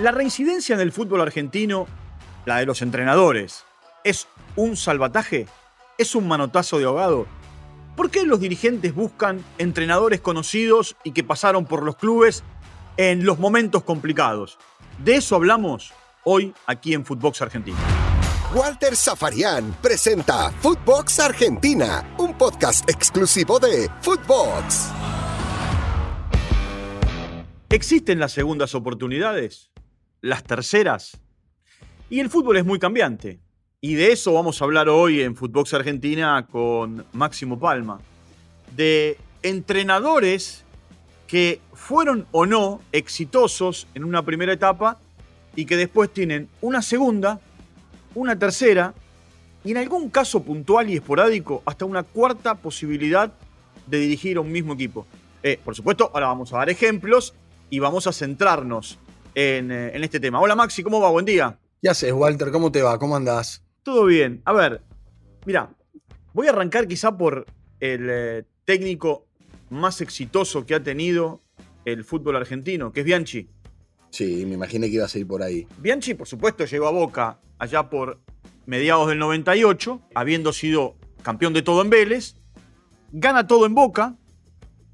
La reincidencia en el fútbol argentino, la de los entrenadores, ¿es un salvataje? ¿Es un manotazo de ahogado? ¿Por qué los dirigentes buscan entrenadores conocidos y que pasaron por los clubes en los momentos complicados? De eso hablamos hoy aquí en Footbox Argentina. Walter Zafarian presenta Footbox Argentina, un podcast exclusivo de Footbox. ¿Existen las segundas oportunidades? ¿Las terceras? Y el fútbol es muy cambiante. Y de eso vamos a hablar hoy en Footbox Argentina con Máximo Palma. De entrenadores que fueron o no exitosos en una primera etapa y que después tienen una segunda, una tercera y en algún caso puntual y esporádico hasta una cuarta posibilidad de dirigir a un mismo equipo. Eh, por supuesto, ahora vamos a dar ejemplos y vamos a centrarnos en, eh, en este tema. Hola Maxi, ¿cómo va? Buen día. ¿Qué haces, Walter? ¿Cómo te va? ¿Cómo andás? Todo bien. A ver, mira, voy a arrancar quizá por el eh, técnico más exitoso que ha tenido el fútbol argentino, que es Bianchi. Sí, me imaginé que ibas a ir por ahí. Bianchi, por supuesto, llegó a Boca allá por mediados del 98, habiendo sido campeón de todo en Vélez, gana todo en Boca,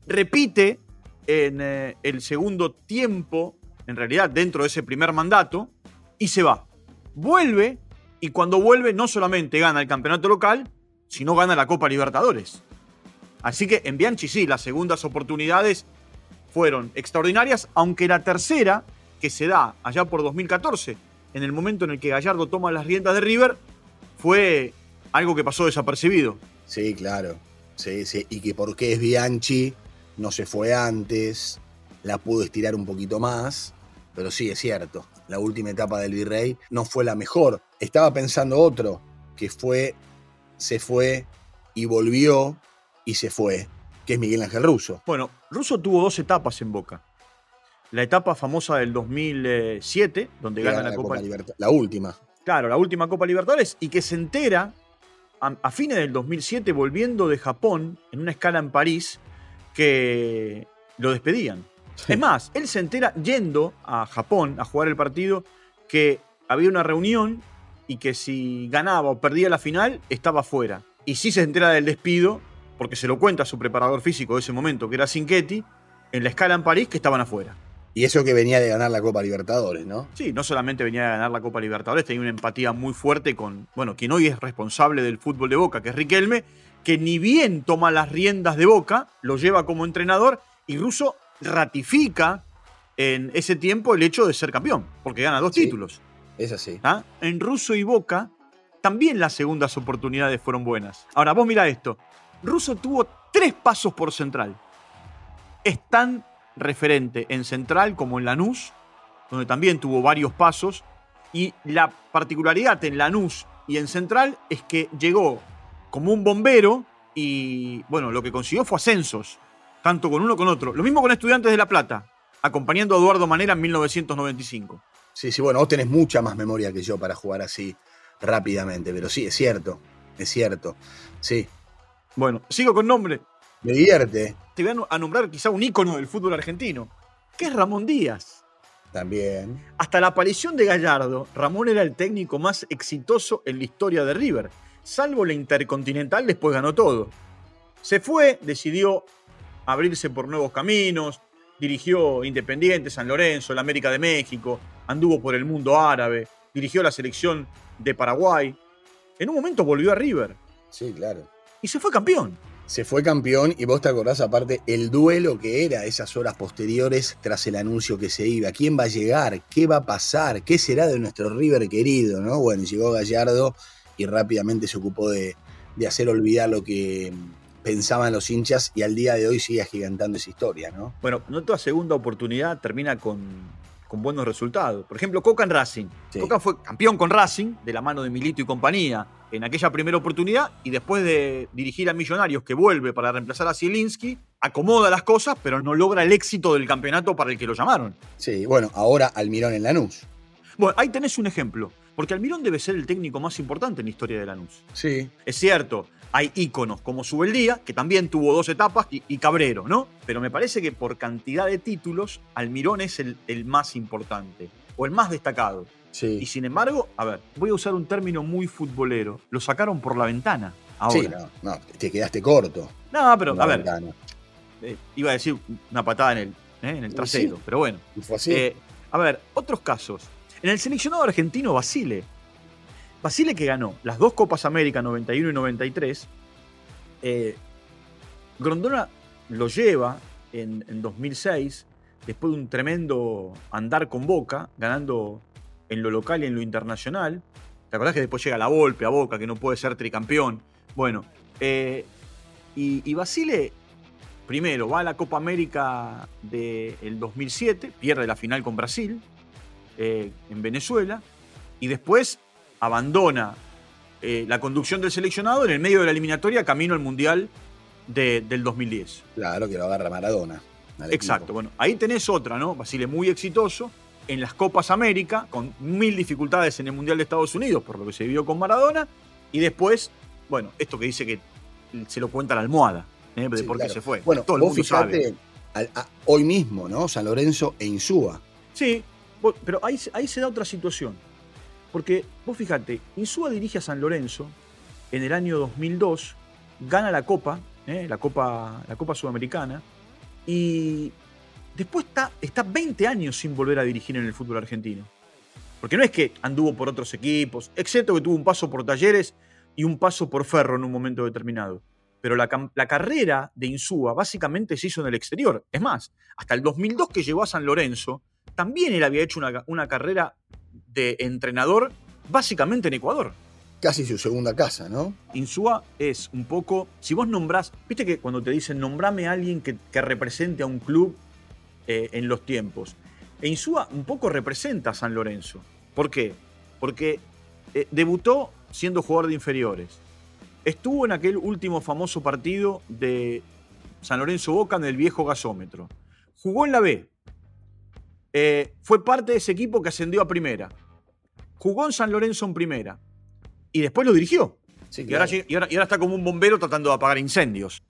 repite en eh, el segundo tiempo, en realidad dentro de ese primer mandato, y se va. Vuelve, y cuando vuelve no solamente gana el campeonato local, sino gana la Copa Libertadores. Así que en Bianchi sí, las segundas oportunidades fueron extraordinarias, aunque la tercera, que se da allá por 2014, en el momento en el que Gallardo toma las riendas de River, fue algo que pasó desapercibido. Sí, claro. Sí, sí. Y que porque es Bianchi, no se fue antes, la pudo estirar un poquito más. Pero sí, es cierto. La última etapa del Virrey no fue la mejor. Estaba pensando otro, que fue, se fue y volvió y se fue, que es Miguel Ángel Russo. Bueno, Russo tuvo dos etapas en Boca. La etapa famosa del 2007, donde gana la, Copa, Libertadores. La última. Claro, la última Copa Libertadores, y que se entera a, a fines del 2007, volviendo de Japón, en una escala en París, que lo despedían. Es más, él se entera yendo a Japón a jugar el partido que había una reunión y que si ganaba o perdía la final estaba fuera. Y sí se entera del despido porque se lo cuenta a su preparador físico de ese momento, que era Cinquetti, en la escala en París, que estaban afuera. Y eso que venía de ganar la Copa Libertadores, ¿no? Sí, no solamente venía de ganar la Copa Libertadores, tenía una empatía muy fuerte con, bueno, quien hoy es responsable del fútbol de Boca, que es Riquelme, que ni bien toma las riendas de Boca, lo lleva como entrenador y Russo ratifica en ese tiempo el hecho de ser campeón, porque gana dos Sí. títulos. Es así. ¿ah? En Russo y Boca también las segundas oportunidades fueron buenas. Ahora, vos mirá esto. Russo tuvo tres pasos por central. Es tan referente en central como en Lanús, donde también tuvo varios pasos. Y la particularidad en Lanús y en central es que llegó como un bombero y, bueno, lo que consiguió fue ascensos, tanto con uno como con otro. Lo mismo con Estudiantes de La Plata, acompañando a Eduardo Manera en 1995. Sí, sí, bueno, vos tenés mucha más memoria que yo para jugar así rápidamente, pero sí, es cierto, es cierto. Sí, Bueno, sigo con nombre. me divierte Te voy a nombrar quizá un ícono del fútbol argentino, que es Ramón Díaz. también. Hasta la aparición de Gallardo, Ramón era el técnico más exitoso en la historia de River. Salvo la Intercontinental, después ganó todo. Se fue, decidió abrirse por nuevos caminos, dirigió Independiente, San Lorenzo, la América de México, anduvo por el mundo árabe, dirigió la selección de Paraguay. En un momento volvió a River Sí, claro. y se fue campeón. Se fue campeón y vos te acordás aparte el duelo que era esas horas posteriores tras el anuncio que se iba. ¿Quién va a llegar? ¿Qué va a pasar? ¿Qué será de nuestro River querido? ¿no? Bueno, llegó Gallardo y rápidamente se ocupó de, de hacer olvidar lo que pensaban los hinchas y al día de hoy sigue agigantando esa historia, ¿no? Bueno, no toda segunda oportunidad termina con, con buenos resultados. Por ejemplo, Coca en Racing. Sí. Coca fue campeón con Racing, de la mano de Milito y compañía, en aquella primera oportunidad, y después de dirigir a Millonarios, que vuelve para reemplazar a Zielinski, acomoda las cosas, pero no logra el éxito del campeonato para el que lo llamaron. Sí, bueno, ahora Almirón en Lanús. Bueno, ahí tenés un ejemplo, porque Almirón debe ser el técnico más importante en la historia de Lanús. Sí. Es cierto, hay íconos como Subeldía, que también tuvo dos etapas, y, y Cabrero, ¿no? Pero me parece que por cantidad de títulos, Almirón es el, el más importante. o el más destacado. Y Sí. sin embargo, a ver, voy a usar un término muy futbolero. Lo sacaron por la ventana. Ahora. Sí, no, no, te quedaste corto. No, pero, a ver, eh, iba a decir una patada en el, eh, en el Sí. trasero, pero bueno. Y fue así. Eh, a ver, otros casos. En el seleccionado argentino, Basile. Basile que ganó las dos Copas América 91 y 93. eh, Grondona lo lleva en, en 2006, después de un tremendo andar con Boca, ganando en lo local y en lo internacional. ¿Te acordás que después llega la Volpe a Boca, que no puede ser tricampeón? Bueno, eh, y, Basile primero va a la Copa América del 2007, pierde la final con Brasil eh, en Venezuela, y después abandona eh, la conducción del seleccionado en el medio de la eliminatoria camino al Mundial de- del 2010. Claro que lo agarra Maradona. Exacto, equipo. bueno, ahí tenés otra, ¿no? Basile muy exitoso en las Copas América, con mil dificultades en el Mundial de Estados Unidos, por lo que se vivió con Maradona, y después, bueno, esto que dice que se lo cuenta la almohada, ¿eh? de Sí, por qué se fue. Bueno, Todo el mundo fijate, sabe. al- a- hoy mismo, ¿no? San Lorenzo e Insúa. Sí, pero ahí, ahí se da otra situación. Porque vos fíjate, Insúa dirige a San Lorenzo en el año 2002, gana la Copa, ¿eh? la, Copa la Copa Sudamericana, y después está, está 20 años sin volver a dirigir en el fútbol argentino. Porque no es que anduvo por otros equipos, excepto que tuvo un paso por Talleres y un paso por Ferro en un momento determinado. Pero la, la carrera de Insúa básicamente se hizo en el exterior. Es más, hasta el 2002 que llegó a San Lorenzo, también él había hecho una, una carrera de entrenador básicamente en Ecuador. Casi su segunda casa, ¿no? Insúa es un poco, si vos nombrás, viste que cuando te dicen nombrame a alguien que, que represente a un club eh, en los tiempos, e Insúa un poco representa a San Lorenzo. ¿Por qué? Porque eh, debutó siendo jugador de inferiores. Estuvo en aquel último famoso partido de San Lorenzo Boca en el viejo gasómetro. Jugó en la B. Eh, fue parte de ese equipo que ascendió a primera. Jugó en San Lorenzo en primera. Y después lo dirigió. Sí, Y ahora, llega- y, ahora, y ahora está como un bombero tratando de apagar incendios.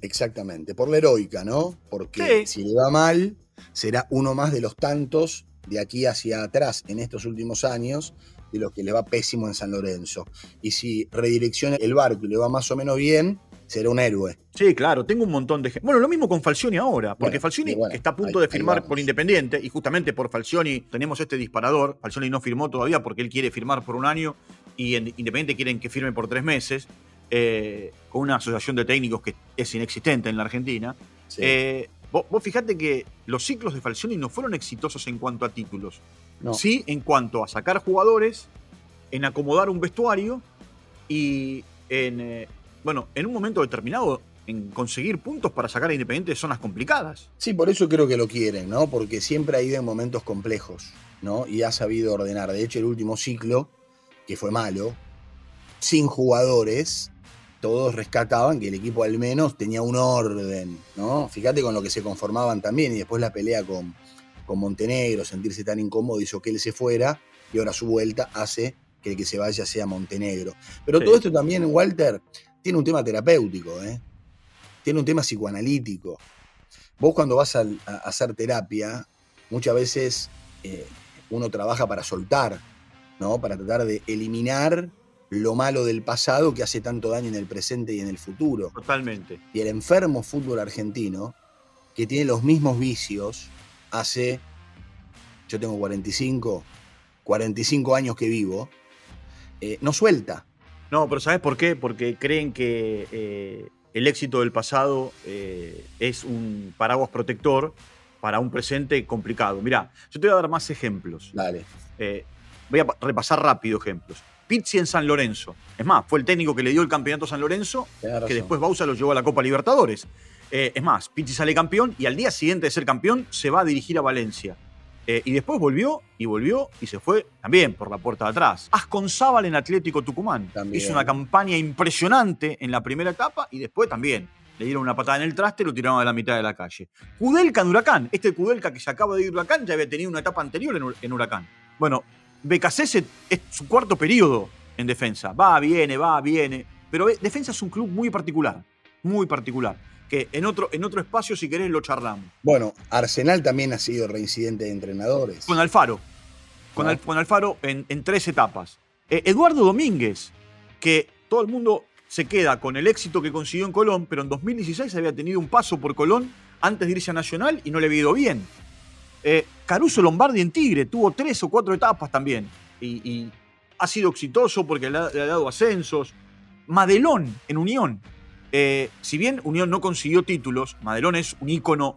Exactamente, por la heroica, ¿no? Porque Sí. si le va mal, será uno más de los tantos de aquí hacia atrás en estos últimos años de los que le va pésimo en San Lorenzo. Y si redirecciona el barco y le va más o menos bien, será un héroe. Sí, claro, tengo un montón de gente. Bueno, lo mismo con Falcioni ahora, porque Bueno, Falcioni bueno, está a punto ahí- de firmar por Independiente, y justamente por Falcioni tenemos este disparador. Falcioni no firmó todavía porque él quiere firmar por un año y en Independiente quieren que firme por tres meses, eh, con una asociación de técnicos que es inexistente en la Argentina. Sí. Eh, vos, vos fijate que los ciclos de Falcioni no fueron exitosos en cuanto a títulos. No. Sí, en cuanto a sacar jugadores, en acomodar un vestuario y en, eh, bueno, en un momento determinado en conseguir puntos para sacar a Independiente de zonas complicadas. Sí, por eso creo que lo quieren, ¿no? Porque siempre ha ido en momentos complejos, ¿no? Y ha sabido ordenar. De hecho, el último ciclo, que fue malo, sin jugadores, todos rescataban que el equipo al menos tenía un orden, ¿no? Fíjate con lo que se conformaban también y después la pelea con, con Montenegro, sentirse tan incómodo hizo que él se fuera y ahora su vuelta hace que el que se vaya sea Montenegro. Pero Sí. todo esto también, Walter, tiene un tema terapéutico, ¿eh? Tiene un tema psicoanalítico. Vos cuando vas a hacer terapia, muchas veces eh, uno trabaja para soltar, ¿no? Para tratar de eliminar lo malo del pasado que hace tanto daño en el presente y en el futuro. Totalmente. Y el enfermo fútbol argentino, que tiene los mismos vicios, hace, yo tengo 45, 45 años que vivo, eh, no suelta. No, pero ¿sabes por qué? Porque creen que eh, el éxito del pasado eh, es un paraguas protector para un presente complicado. Mirá, yo te voy a dar más ejemplos. Dale. Eh, voy a pa- repasar rápido ejemplos. Pizzi en San Lorenzo. Es más, fue el técnico que le dio el campeonato a San Lorenzo, que después Bausa lo llevó a la Copa Libertadores. Eh, es más, Pizzi sale campeón y al día siguiente de ser campeón se va a dirigir a Valencia. Eh, y después volvió y volvió y se fue también por la puerta de atrás. Asconzábal en Atlético Tucumán. También. Hizo una campaña impresionante en la primera etapa y después también. Le dieron una patada en el traste y lo tiraron a la mitad de la calle. Kudelka en Huracán. Este Kudelka que se acaba de ir a Huracán ya había tenido una etapa anterior en, en Huracán. Bueno, Becasese es su cuarto periodo en defensa. Va, viene, va, viene. Pero eh, defensa es un club muy particular. Muy particular. Que en otro, en otro espacio, si querés, lo charlamos. Bueno, Arsenal también ha sido reincidente de entrenadores. Con Alfaro. Con, Ah. Al- con Alfaro en, en tres etapas. Eh, Eduardo Domínguez, que todo el mundo se queda con el éxito que consiguió en Colón, pero en 2016 había tenido un paso por Colón antes de irse a Nacional y no le había ido bien. Eh, Caruso Lombardi en Tigre tuvo tres o cuatro etapas también. Y, y ha sido exitoso porque le ha, le ha dado ascensos. Madelón en Unión. Eh, si bien Unión no consiguió títulos, Madelón es un ícono,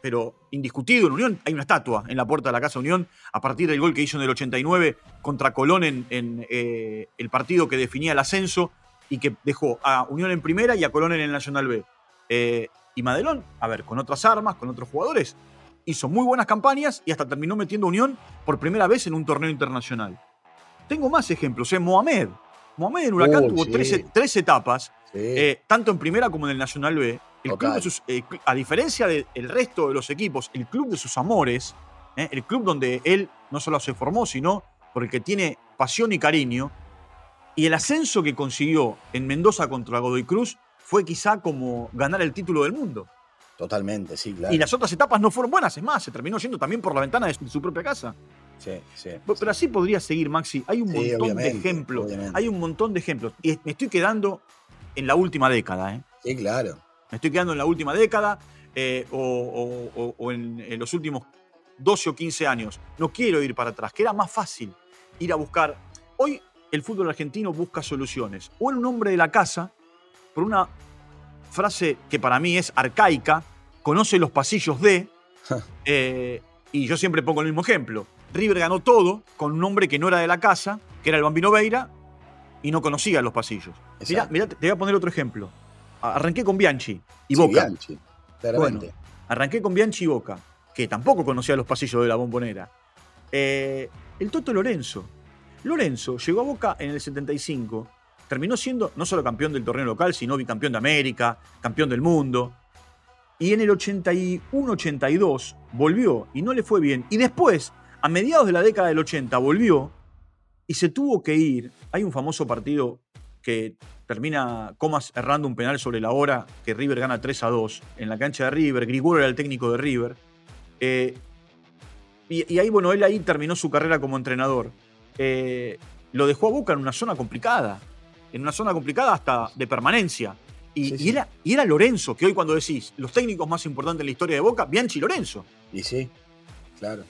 pero indiscutido en Unión. Hay una estatua en la puerta de la Casa Unión a partir del gol que hizo en el 89 contra Colón en, en, eh, el partido que definía el ascenso y que dejó a Unión en primera y a Colón en el Nacional B. Eh, y Madelón, a ver, con otras armas, con otros jugadores, hizo muy buenas campañas y hasta terminó metiendo Unión por primera vez en un torneo internacional. Tengo más ejemplos, ¿eh? Mohamed. Mohamed en Huracán tuvo sí. tres, tres etapas, Sí. eh, tanto en primera como en el Nacional B. El Total. club de sus- eh, a diferencia del resto de los equipos, el club de sus amores, eh, el club donde él no solo se formó, sino porque tiene pasión y cariño, y el ascenso que consiguió en Mendoza contra Godoy Cruz fue quizá como ganar el título del mundo. Totalmente, sí, claro. Y las otras etapas no fueron buenas, es más, se terminó yendo también por la ventana de su, propia casa. Sí, sí. Pero así podría seguir, Maxi. Hay un Sí, montón de ejemplos. obviamente. Hay un montón de ejemplos. Y me estoy quedando en la última década, ¿eh? Sí, claro. Me estoy quedando en la última década eh, o, o- o- o en, en los últimos 12 o 15 años. No quiero ir para atrás, que era más fácil ir a buscar. Hoy el fútbol argentino busca soluciones. O en un hombre de la casa, por una frase que para mí es arcaica, conoce los pasillos de, eh, y yo siempre pongo el mismo ejemplo. River ganó todo con un hombre que no era de la casa, que era el Bambino Veira, y no conocía los pasillos. Mirá, te voy a poner otro ejemplo. Arranqué con Bianchi y Sí, Boca. Bianchi. Bueno, arranqué con Bianchi y Boca, que tampoco conocía los pasillos de la bombonera. Eh, el Toto Lorenzo. Lorenzo llegó a Boca en el 75, terminó siendo no solo campeón del torneo local, sino bicampeón de América, campeón del mundo. Y en el 81-82 volvió y no le fue bien. Y después, a mediados de la década del 80, volvió y se tuvo que ir. Hay un famoso partido que termina Comas errando un penal sobre la hora, que River gana 3 a 2 en la cancha de River. Grigoro era el técnico de River. Eh, y, y ahí, bueno, él ahí terminó su carrera como entrenador. Eh, lo dejó a Boca en una zona complicada, en una zona complicada hasta de permanencia. Y, Sí, y sí. era, y era Lorenzo, que hoy cuando decís los técnicos más importantes en la historia de Boca, Bianchi y Lorenzo. Y sí, claro.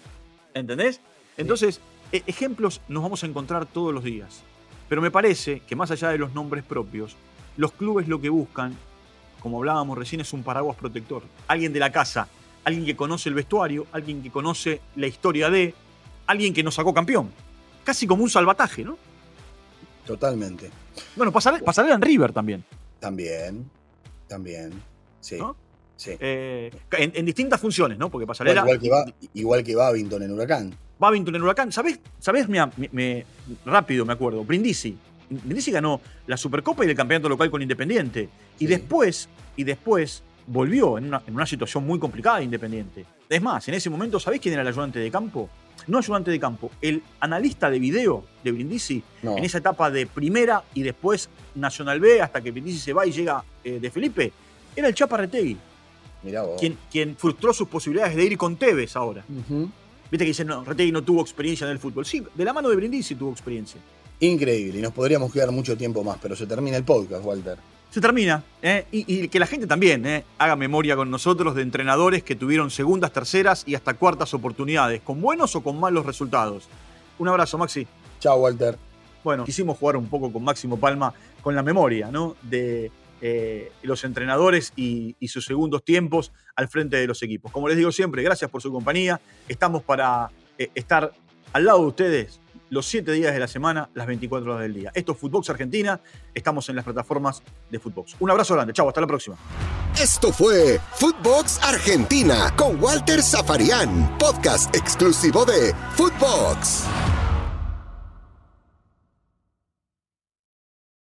¿Entendés? Entonces, ejemplos nos vamos a encontrar todos los días. Pero me parece que más allá de los nombres propios, los clubes lo que buscan, como hablábamos recién, es un paraguas protector. Alguien de la casa, alguien que conoce el vestuario, alguien que conoce la historia de, alguien que nos sacó campeón. Casi como un salvataje, ¿no? Totalmente. Bueno, pasarela, pasarela en River también. También, también. Sí. ¿No? sí. Eh, en, en distintas funciones, ¿no? Porque igual que va, igual que Babington en Huracán. Babington en Huracán. ¿Sabés? ¿Sabés? Mira, me- me- rápido me acuerdo. Brindisi. Brindisi ganó la Supercopa y el campeonato local con Independiente. Y Sí. después, y después volvió en una, en una situación muy complicada de Independiente. Es más, en ese momento, ¿sabés quién era el ayudante de campo? No ayudante de campo, el analista de video de Brindisi No. en esa etapa de primera y después Nacional B hasta que Brindisi se va y llega eh, de Felipe, era el Chapa Retegui, Mirá vos. quien, quien frustró sus posibilidades de ir con Tevez ahora. Ujú. Viste que dicen, no, Retegui no tuvo experiencia en el fútbol. Sí, de la mano de Brindisi tuvo experiencia. Increíble. Y nos podríamos quedar mucho tiempo más, pero se termina el podcast, Walter. Se termina. ¿eh? Y, y que la gente también ¿eh? haga memoria con nosotros de entrenadores que tuvieron segundas, terceras y hasta cuartas oportunidades, con buenos o con malos resultados. Un abrazo, Maxi. Chao, Walter. Bueno, quisimos jugar un poco con Máximo Palma con la memoria, ¿no? De eh, los entrenadores y, sus segundos tiempos al frente de los equipos. Como les digo siempre, gracias por su compañía. Estamos para eh, estar al lado de ustedes los 7 días de la semana, las 24 horas del día. Esto es Footbox Argentina. Estamos en las plataformas de Footbox. Un abrazo grande. Chau, hasta la próxima. Esto fue Footbox Argentina con Walter Zafarian, podcast exclusivo de Footbox.